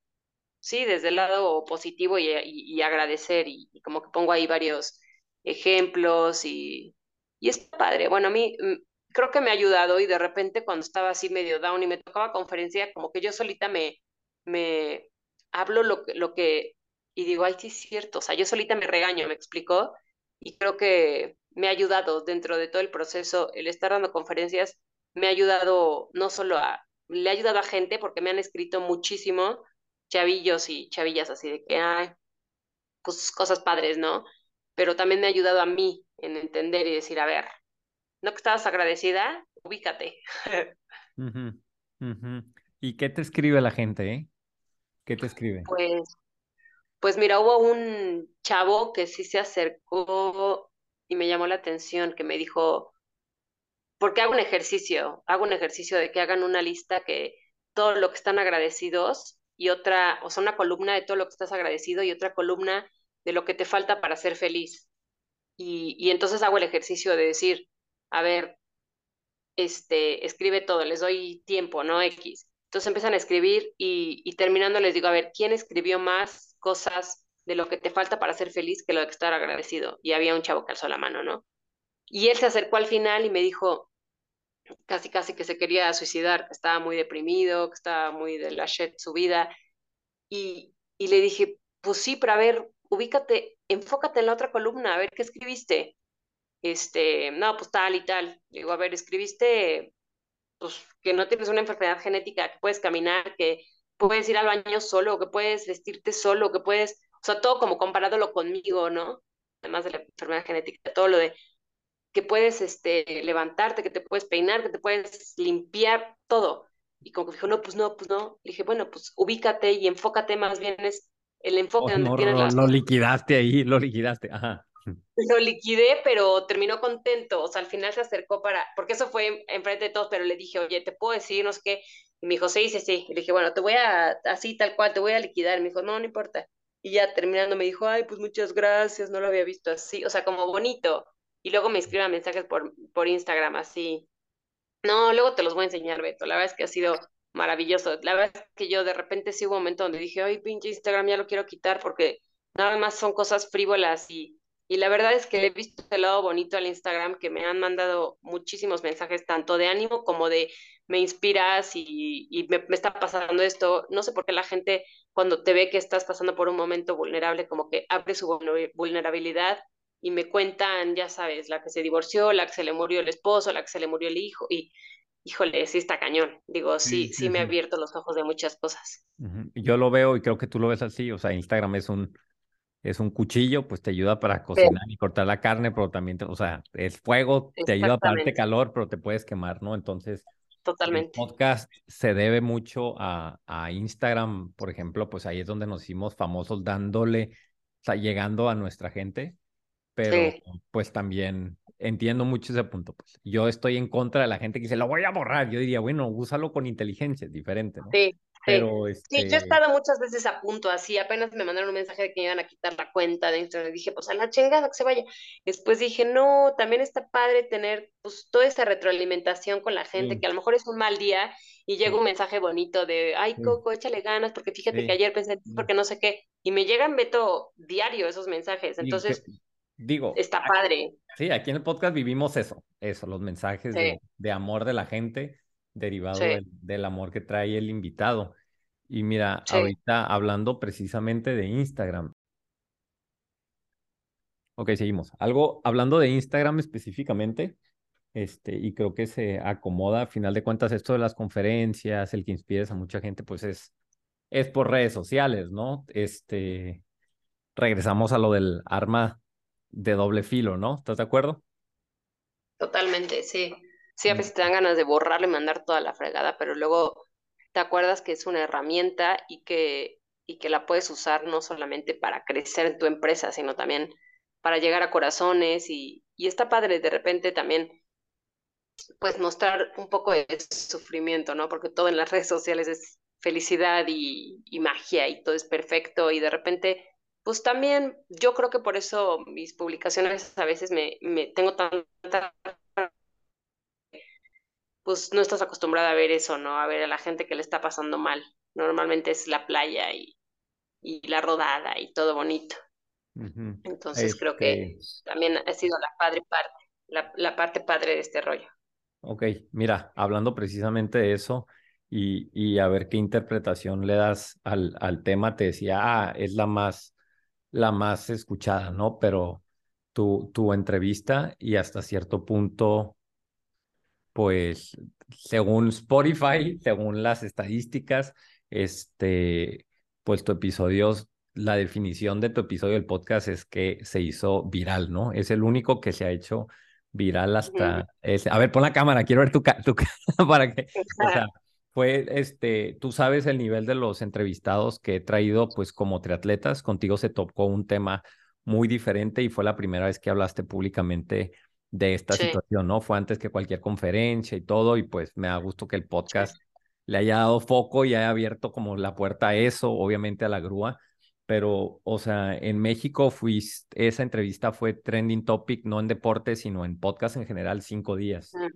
sí, desde el lado positivo y, agradecer y, como que pongo ahí varios ejemplos y, y es padre. Bueno, a mí mm, creo que me ha ayudado y de repente cuando estaba así medio down y me tocaba conferencia, como que yo solita me, me hablo lo, lo que, y digo, ay, sí es cierto, o sea, yo solita me regaño, me explicó, y creo que me ha ayudado dentro de todo el proceso, el estar dando conferencias, me ha ayudado no solo a, le ha ayudado a gente porque me han escrito muchísimo chavillos y chavillas así de que, hay pues cosas padres, ¿no? Pero también me ha ayudado a mí en entender y decir, a ver, no que estabas agradecida, ubícate. (laughs) ¿Y qué te escribe la gente, eh? ¿Qué te escribe? Pues, pues mira, hubo un chavo que sí se acercó y me llamó la atención, que me dijo, porque hago un ejercicio, hago un ejercicio de que hagan una lista que todo lo que están agradecidos y otra, o sea, una columna de todo lo que estás agradecido y otra columna de lo que te falta para ser feliz. Y, y entonces hago el ejercicio de decir, a ver, este, escribe todo, les doy tiempo, ¿no? X. Entonces empiezan a escribir y, terminando les digo, a ver, ¿quién escribió más cosas de lo que te falta para ser feliz que lo de estar agradecido? Y había un chavo que alzó la mano, ¿no? Y él se acercó al final y me dijo, casi casi que se quería suicidar, que estaba muy deprimido, que estaba muy de la shit su vida. Y, y le dije, pues sí, pero a ver, ubícate, enfócate en la otra columna, a ver qué escribiste. Este, no, pues tal y tal. Digo, a ver, escribiste, pues que no tienes una enfermedad genética, que puedes caminar, que puedes ir al baño solo, que puedes vestirte solo, que puedes, o sea, todo como comparándolo conmigo, ¿no? Además de la enfermedad genética, todo lo de que puedes este, levantarte, que te puedes peinar, que te puedes limpiar, todo. Y como que dijo, no, pues no, pues no. Le dije, bueno, pues ubícate y enfócate más bien es el enfoque donde tienes las Lo liquidaste ahí, lo liquidaste, ajá. Lo liquidé, pero terminó contento. O sea, al final se acercó para, porque eso fue enfrente de todos, pero le dije, oye, te puedo decir, no sé qué. Y me dijo, sí, sí, sí. Le dije, bueno, te voy a, así tal cual, te voy a liquidar. Y me dijo, no, no importa. Y ya terminando me dijo, ay, pues muchas gracias, no lo había visto así. O sea, como bonito. Y luego me escribe mensajes por, por Instagram así. No, luego te los voy a enseñar, Beto. La verdad es que ha sido maravilloso. La verdad es que yo de repente sí hubo un momento donde dije, ay, pinche Instagram, ya lo quiero quitar porque nada más son cosas frívolas y, y la verdad es que he visto el lado bonito al Instagram que me han mandado muchísimos mensajes, tanto de ánimo como de me inspiras y, y me, me, está pasando esto. No sé por qué la gente cuando te ve que estás pasando por un momento vulnerable, como que abre su vulnerabilidad y me cuentan, ya sabes, la que se divorció, la que se le murió el esposo, la que se le murió el hijo y híjole, sí está cañón. Digo, sí, sí, sí, sí me ha abierto los ojos de muchas cosas. Yo lo veo y creo que tú lo ves así, o sea, Instagram es un, es un cuchillo, pues te ayuda para cocinar sí. y cortar la carne, pero también, te, o sea, es fuego, te ayuda a darte calor, pero te puedes quemar, ¿no? Entonces, Totalmente. el podcast se debe mucho a, a Instagram, por ejemplo, pues ahí es donde nos hicimos famosos dándole, o sea, llegando a nuestra gente, pero sí. pues también entiendo mucho ese punto. Pues. Yo estoy en contra de la gente que dice, lo voy a borrar. Yo diría, bueno, úsalo con inteligencia, es diferente, ¿no? Sí. Pero, sí. este... sí, yo he estado muchas veces a punto, así, apenas me mandaron un mensaje de que iban a quitar la cuenta de Instagram, dije, pues a la chingada que se vaya. Después dije, no, también está padre tener pues toda esa retroalimentación con la gente, sí. que a lo mejor es un mal día y llega sí. un mensaje bonito de, ay, Coco, échale ganas, porque fíjate que ayer pensé, porque no sé qué, y me llegan, Beto, diario esos mensajes, entonces... Digo, está padre. Sí, aquí en el podcast vivimos eso, eso, los mensajes sí. de, de, amor de la gente derivado sí. del, del, amor que trae el invitado. Y mira, sí. ahorita hablando precisamente de Instagram. Ok, seguimos. Algo, hablando de Instagram específicamente, este, y creo que se acomoda, a final de cuentas, esto de las conferencias, el que inspires a mucha gente, pues es, es por redes sociales, ¿no? Este, regresamos a lo del arma de doble filo, ¿no? ¿Estás de acuerdo? Totalmente, sí. Sí, a veces te dan ganas de borrarle y mandar toda la fregada, pero luego te acuerdas que es una herramienta y que, y que la puedes usar no solamente para crecer en tu empresa, sino también para llegar a corazones y, y está padre de repente también pues mostrar un poco de sufrimiento, ¿no? Porque todo en las redes sociales es felicidad y, y magia y todo es perfecto y de repente pues también yo creo que por eso mis publicaciones a veces me, me tengo tanta pues no estás acostumbrada a ver eso, ¿no? A ver a la gente que le está pasando mal. Normalmente es la playa y, y la rodada y todo bonito. Uh -huh. Entonces este... creo que también ha sido la padre parte, la, la, parte padre de este rollo. Ok, mira, hablando precisamente de eso y, y a ver qué interpretación le das al, al tema, te decía, ah, es la más la más escuchada, ¿no? Pero tu, tu entrevista y hasta cierto punto, pues, según Spotify, según las estadísticas, este, pues tu episodio, la definición de tu episodio del podcast es que se hizo viral, ¿no? Es el único que se ha hecho viral hasta... Ese. A ver, pon la cámara, quiero ver tu, tu cara (laughs) para que... O sea, fue, este, tú sabes el nivel de los entrevistados que he traído, pues como triatletas, contigo se tocó un tema muy diferente y fue la primera vez que hablaste públicamente de esta sí. situación, ¿no? Fue antes que cualquier conferencia y todo, y pues me da gusto que el podcast sí. le haya dado foco y haya abierto como la puerta a eso, obviamente a la grúa, pero, o sea, en México fuiste, esa entrevista fue trending topic, no en deporte, sino en podcast en general, cinco días. Mm.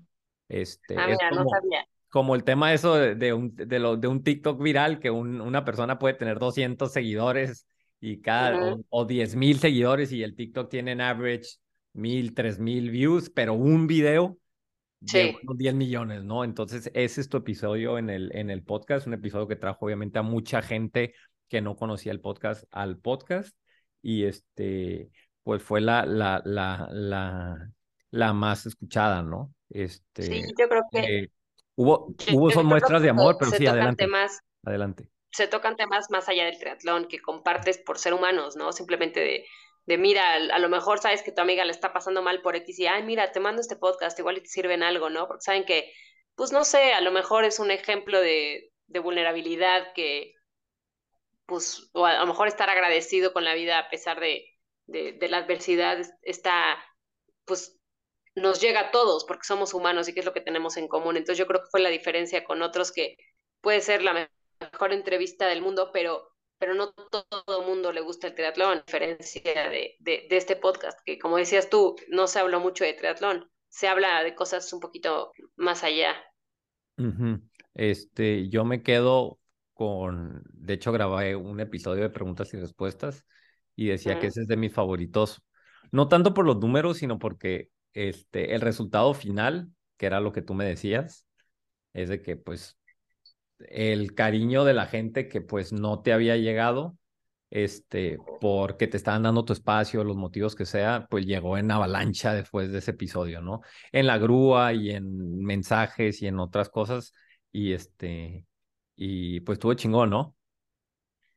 Este, ah, mira, como... no sabía como el tema eso de, de, un, de, lo, de un TikTok viral, que un, una persona puede tener 200 seguidores y cada, uh -huh. o, o 10 mil seguidores y el TikTok tiene en average mil, tres mil views, pero un video sí. de 10 millones, ¿no? Entonces ese es tu episodio en el, en el podcast, un episodio que trajo obviamente a mucha gente que no conocía el podcast al podcast y este, pues fue la, la, la, la, la más escuchada, ¿no? Este, sí, yo creo que... Eh, Hubo, hubo son muestras de amor, pero sí, adelante. Temas, adelante. Se tocan temas más allá del triatlón que compartes por ser humanos, ¿no? Simplemente de, de mira, a lo mejor sabes que tu amiga le está pasando mal por X y, ay, mira, te mando este podcast, igual y te sirven algo, ¿no? Porque saben que, pues no sé, a lo mejor es un ejemplo de, de vulnerabilidad que, pues, o a lo mejor estar agradecido con la vida a pesar de, de, de la adversidad está, pues, nos llega a todos porque somos humanos y que es lo que tenemos en común. Entonces yo creo que fue la diferencia con otros que puede ser la mejor entrevista del mundo, pero, pero no todo el mundo le gusta el triatlón, a diferencia de, de, de este podcast, que como decías tú, no se habló mucho de triatlón, se habla de cosas un poquito más allá. Este, yo me quedo con, de hecho grabé un episodio de preguntas y respuestas y decía que ese es de mis favoritos, no tanto por los números, sino porque este, el resultado final, que era lo que tú me decías, es de que pues el cariño de la gente que pues no te había llegado, este, porque te estaban dando tu espacio, los motivos que sea, pues llegó en avalancha después de ese episodio, ¿no? En la grúa y en mensajes y en otras cosas y este, y pues estuvo chingón, ¿no?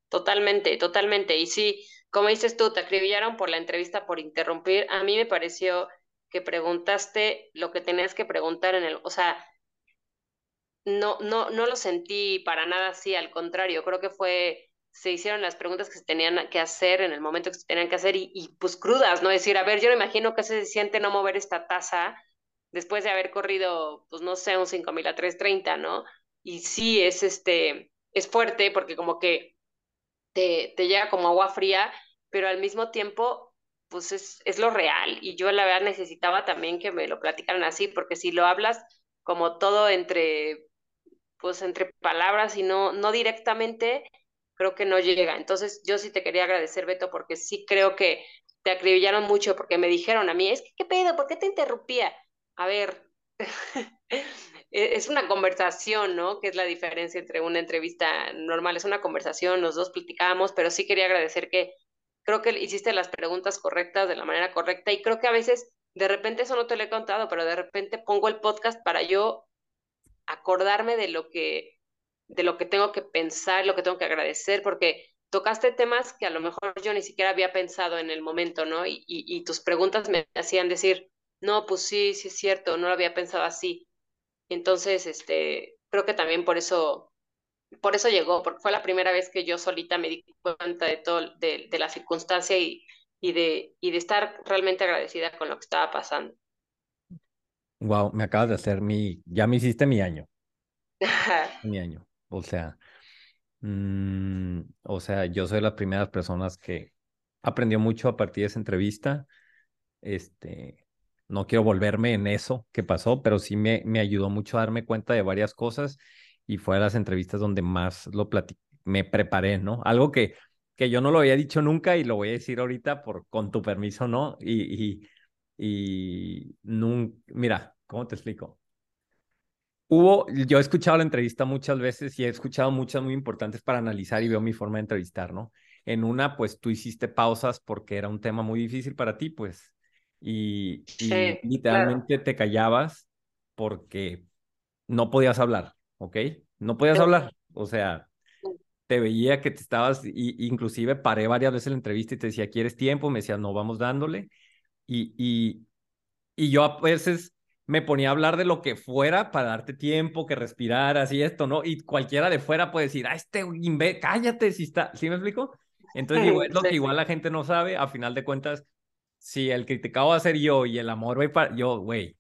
Totalmente, totalmente. Y sí, como dices tú, te acribillaron por la entrevista por interrumpir. A mí me pareció que preguntaste lo que tenías que preguntar en el, o sea, no, no, no lo sentí para nada así, al contrario, creo que fue, se hicieron las preguntas que se tenían que hacer en el momento que se tenían que hacer y, y pues crudas, ¿no? Decir, a ver, yo me imagino que se siente no mover esta taza después de haber corrido, pues no sé, un 5000 a 330, ¿no? Y sí, es este, es fuerte porque como que te, te llega como agua fría, pero al mismo tiempo, pues es, es lo real. Y yo la verdad necesitaba también que me lo platicaran así, porque si lo hablas como todo entre pues entre palabras y no, no directamente, creo que no llega. Entonces, yo sí te quería agradecer, Beto, porque sí creo que te acribillaron mucho, porque me dijeron a mí, es que, ¿qué pedo? ¿Por qué te interrumpía? A ver, (laughs) es una conversación, ¿no? Que es la diferencia entre una entrevista normal, es una conversación, los dos platicamos, pero sí quería agradecer que creo que hiciste las preguntas correctas de la manera correcta y creo que a veces, de repente, eso no te lo he contado, pero de repente pongo el podcast para yo acordarme de lo que, de lo que tengo que pensar, lo que tengo que agradecer, porque tocaste temas que a lo mejor yo ni siquiera había pensado en el momento, ¿no? Y, y, y tus preguntas me hacían decir, no, pues sí, sí es cierto, no lo había pensado así. Entonces, este, creo que también por eso, por eso llegó, porque fue la primera vez que yo solita me di cuenta de todo, de, de la circunstancia y, y, de, y de estar realmente agradecida con lo que estaba pasando. Wow, me acabas de hacer mi, ya me hiciste mi año, (laughs) mi año. O sea, mm, o sea, yo soy de las primeras personas que aprendió mucho a partir de esa entrevista. Este, no quiero volverme en eso que pasó, pero sí me, me ayudó mucho a darme cuenta de varias cosas y fue de las entrevistas donde más lo platiqué, me preparé, ¿no? Algo que, que yo no lo había dicho nunca y lo voy a decir ahorita por, con tu permiso, ¿no? Y, y, y nunca, mira, ¿cómo te explico? Hubo, yo he escuchado la entrevista muchas veces y he escuchado muchas muy importantes para analizar y veo mi forma de entrevistar, ¿no? En una, pues tú hiciste pausas porque era un tema muy difícil para ti, pues, y, y Sí, literalmente te callabas porque no podías hablar, ¿ok? No podías hablar, o sea, te veía que te estabas, y, inclusive paré varias veces la entrevista y te decía, ¿quieres tiempo? Me decía, no, vamos dándole, y, y, y yo a veces me ponía a hablar de lo que fuera para darte tiempo, que respiraras y esto, ¿no? Y cualquiera de fuera puede decir, ah, este cállate, si está, ¿sí me explico? Entonces es lo que (laughs) igual la gente no sabe, a final de cuentas, si el criticado va a ser yo y el amor va para, yo, güey,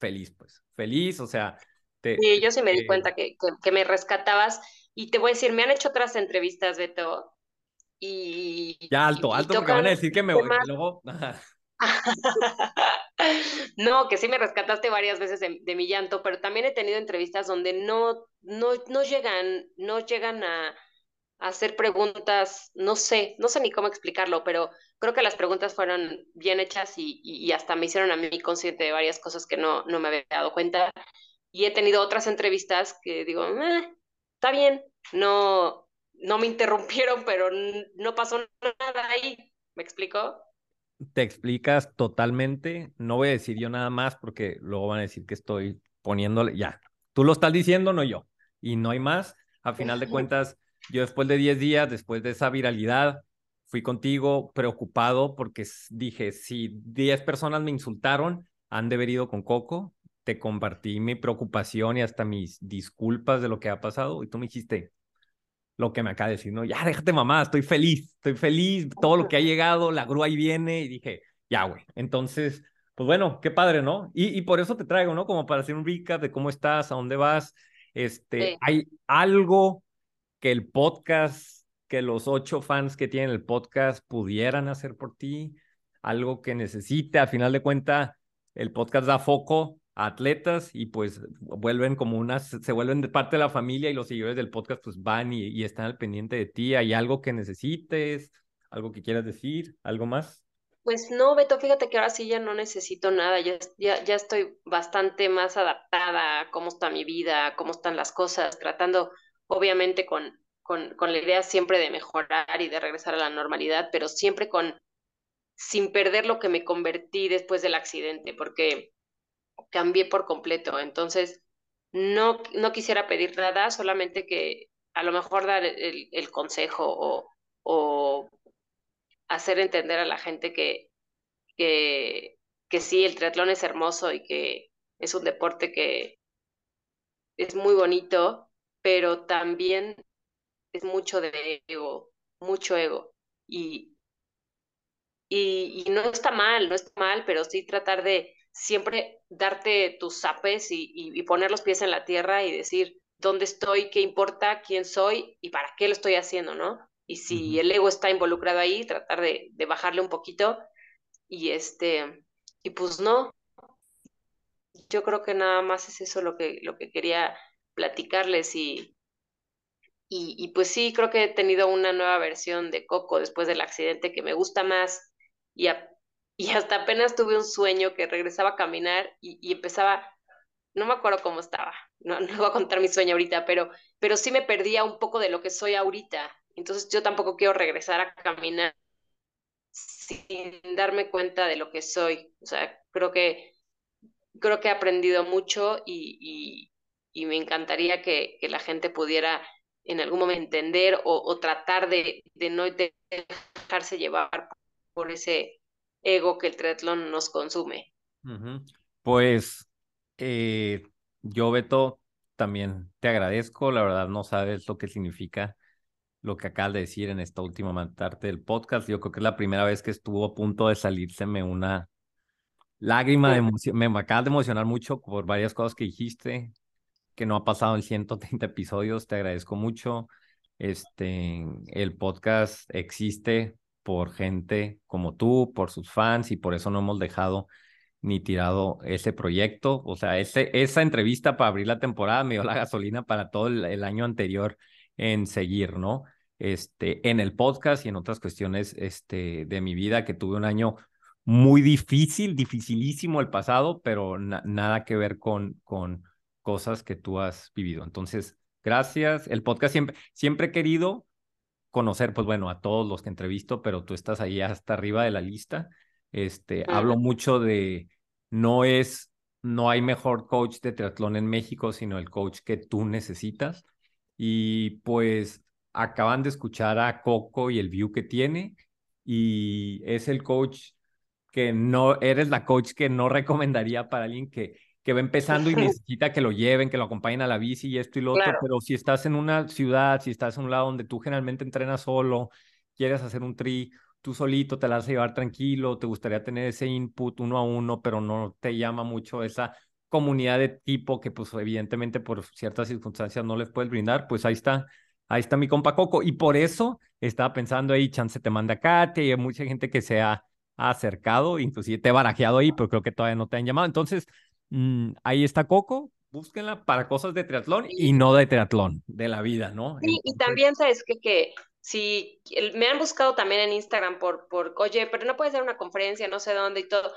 feliz, pues, feliz, o sea, te, Sí, yo sí me di eh, cuenta que, que, que me rescatabas y te voy a decir, me han hecho otras entrevistas, Beto, y, ya y, alto, y alto, porque van a decir que me, que luego, (laughs) No, que sí me rescataste varias veces de, de mi llanto, pero también he tenido entrevistas donde no, no, no llegan, no llegan a, a hacer preguntas, no sé, no sé ni cómo explicarlo, pero creo que las preguntas fueron bien hechas y, y, y hasta me hicieron a mí consciente de varias cosas que no, no me había dado cuenta. Y he tenido otras entrevistas que digo, eh, está bien, no, no me interrumpieron, pero no pasó nada ahí. ¿Me explico? te explicas totalmente. No voy a decir yo nada más porque luego van a decir que estoy poniéndole, ya, tú lo estás diciendo, no yo. Y no hay más. A final de cuentas, yo después de 10 días, después de esa viralidad, fui contigo preocupado porque dije, si 10 personas me insultaron, han de haber ido con Coco. Te compartí mi preocupación y hasta mis disculpas de lo que ha pasado y tú me dijiste, lo que me acaba de decir, ¿no? Ya, déjate mamá, estoy feliz, estoy feliz, todo lo que ha llegado, la grúa ahí viene, y dije, ya, güey. Entonces, pues bueno, qué padre, ¿no? Y, y por eso te traigo, ¿no? Como para hacer un recap de cómo estás, a dónde vas. Este, Sí. ¿hay algo que el podcast, que los ocho fans que tienen el podcast pudieran hacer por ti? Algo que necesite, a final de cuentas, el podcast da foco atletas y pues vuelven como unas, se vuelven de parte de la familia y los seguidores del podcast pues van y, están al pendiente de ti. ¿Hay algo que necesites? ¿Algo que quieras decir? ¿Algo más? Pues no, Beto, fíjate que ahora sí ya no necesito nada, ya, ya, ya estoy bastante más adaptada a cómo está mi vida, cómo están las cosas, tratando obviamente con, con, con la idea siempre de mejorar y de regresar a la normalidad, pero siempre con, sin perder lo que me convertí después del accidente, porque cambié por completo. Entonces, no, no quisiera pedir nada, solamente que a lo mejor dar el, el consejo o, o hacer entender a la gente que, que, que sí, el triatlón es hermoso y que es un deporte que es muy bonito, pero también es mucho de ego, mucho ego. Y, y, y no está mal, no está mal, pero sí tratar de siempre darte tus zapes y, y, y poner los pies en la tierra y decir dónde estoy, qué importa, quién soy y para qué lo estoy haciendo, ¿no? Y si el ego está involucrado ahí, tratar de, de bajarle un poquito y este, y pues no, yo creo que nada más es eso lo que, lo que quería platicarles y, y, y pues sí, creo que he tenido una nueva versión de Coco después del accidente que me gusta más y, a- y hasta apenas tuve un sueño que regresaba a caminar y, empezaba, no me acuerdo cómo estaba, no, (laughs) no voy a contar mi sueño ahorita, pero, pero sí me perdía un poco de lo que soy ahorita. Entonces yo tampoco quiero regresar a caminar sin darme cuenta de lo que soy. O sea, creo que, creo que he aprendido mucho y, y, y me encantaría que, que la gente pudiera en algún momento entender o, o tratar de, de no dejarse llevar por ese ego que el triatlón nos consume. Pues eh, yo, Beto, también te agradezco. La verdad, no sabes lo que significa lo que acabas de decir en esta última parte del podcast. Yo creo que es la primera vez que estuvo a punto de salírseme una lágrima de emoción. Me acabas de emocionar mucho por varias cosas que dijiste, que no ha pasado en 130 episodios. Te agradezco mucho. Este, el podcast existe por gente como tú, por sus fans, y por eso no hemos dejado ni tirado ese proyecto. O sea, ese, esa entrevista para abrir la temporada me dio la gasolina para todo el, año anterior en seguir, ¿no? Este, en el podcast y en otras cuestiones este, de mi vida, que tuve un año muy difícil, dificilísimo el pasado, pero na nada que ver con, con cosas que tú has vivido. Entonces, gracias. El podcast siempre, siempre he querido conocer, pues bueno, a todos los que entrevisto, pero tú estás ahí hasta arriba de la lista. Este, hablo mucho de, no es, no hay mejor coach de triatlón en México, sino el coach que tú necesitas. Y pues acaban de escuchar a Coco y el view que tiene, y es el coach que no, eres la coach que no (laughs) recomendaría para alguien que, que va empezando y (laughs) necesita que lo lleven, que lo acompañen a la bici y esto y lo otro, pero si estás en una ciudad, si estás en un lado donde tú generalmente entrenas solo, quieres hacer un tri, tú solito te la vas a llevar tranquilo, te gustaría tener ese input uno a uno, pero no te llama mucho esa comunidad de tipo que pues evidentemente por ciertas circunstancias no les puedes brindar, pues ahí está, ahí está mi compa Coco. Y por eso estaba pensando ahí, chance te manda Katia y hay mucha gente que se ha, ha acercado, inclusive te he barajeado ahí, pero creo que todavía no te han llamado. Entonces, mmm, ahí está Coco, búsquenla para cosas de triatlón y no de triatlón, de la vida, ¿no? Sí, y también sabes que, que si me han buscado también en Instagram por, por, oye, pero no puede ser una conferencia, no sé dónde y todo.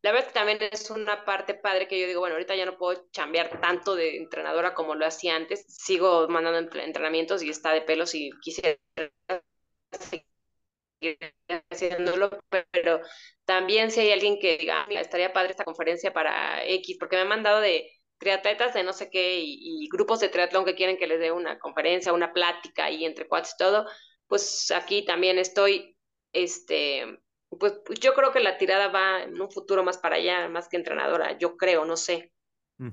La verdad que también es una parte padre que yo digo, bueno, ahorita ya no puedo chambear tanto de entrenadora como lo hacía antes. Sigo mandando entre- entrenamientos y está de pelos y quisiera seguir haciéndolo, pero también si hay alguien que diga, "Ah, mira, estaría padre esta conferencia para X, porque me han mandado de triatletas de no sé qué y, y grupos de triatlón que quieren que les dé una conferencia, una plática y entre cuates y todo, pues aquí también estoy, este, pues pues yo creo que la tirada va en un futuro más para allá, más que entrenadora, yo creo, no sé.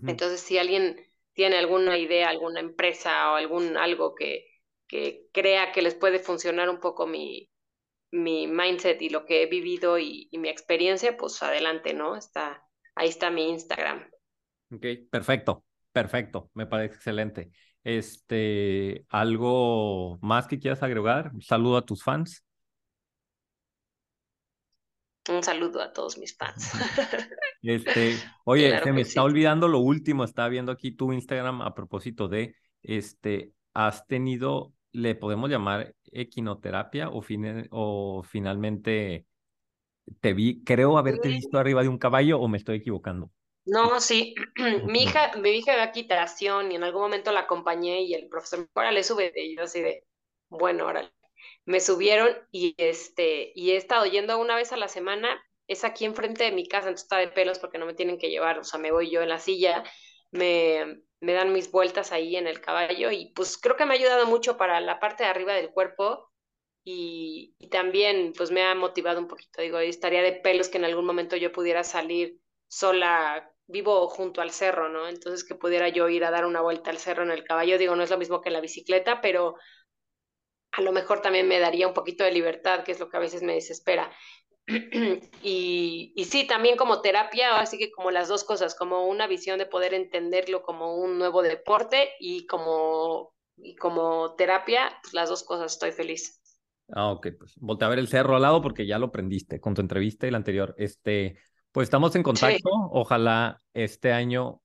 Entonces, si alguien tiene alguna idea, alguna empresa o algún algo que, que crea que les puede funcionar un poco mi, mi mindset y lo que he vivido y, y mi experiencia, pues adelante, ¿no? Está, ahí está mi Instagram. Ok, perfecto. Perfecto, me parece excelente. Este, ¿algo más que quieras agregar? Un saludo a tus fans. Un saludo a todos mis fans. (laughs) Este, oye, Claro se me está olvidando lo último, estaba viendo aquí tu Instagram a propósito de, este, has tenido, le podemos llamar equinoterapia o, fine- o finalmente te vi, creo haberte visto arriba de un caballo o me estoy equivocando. No, sí, (clears throat) mi hija, mi hija da quitación y en algún momento la acompañé y el profesor me dijo, órale, súbete, y yo así de, bueno, órale. Me subieron y este, y he estado yendo una vez a la semana, es aquí enfrente de mi casa, entonces está de pelos porque no me tienen que llevar, o sea, me voy yo en la silla, me, me dan mis vueltas ahí en el caballo y pues creo que me ha ayudado mucho para la parte de arriba del cuerpo y, también pues me ha motivado un poquito, digo, estaría de pelos que en algún momento yo pudiera salir sola, vivo junto al cerro, ¿no? Entonces que pudiera yo ir a dar una vuelta al cerro en el caballo, digo, no es lo mismo que la bicicleta, pero a lo mejor también me daría un poquito de libertad, que es lo que a veces me desespera. (clears throat) Y, y sí, también como terapia, así que como las dos cosas, como una visión de poder entenderlo como un nuevo deporte y como, y como terapia, pues las dos cosas, estoy feliz. Ah, ok, pues voltea a ver el cerro al lado porque ya lo prendiste con tu entrevista y la anterior. Este, pues estamos en contacto. Ojalá este año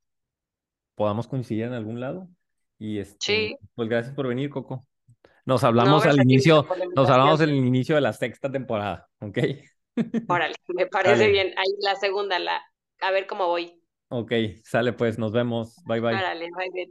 podamos coincidir en algún lado. Y este, Sí. pues gracias por venir, Coco. Nos hablamos gracias al inicio, nos hablamos el inicio de la sexta temporada, ¿ok? Órale, (laughs) me parece bien. Ahí la segunda, la, a ver cómo voy. Ok, sale pues, nos vemos. Bye bye. Órale, bye, bye.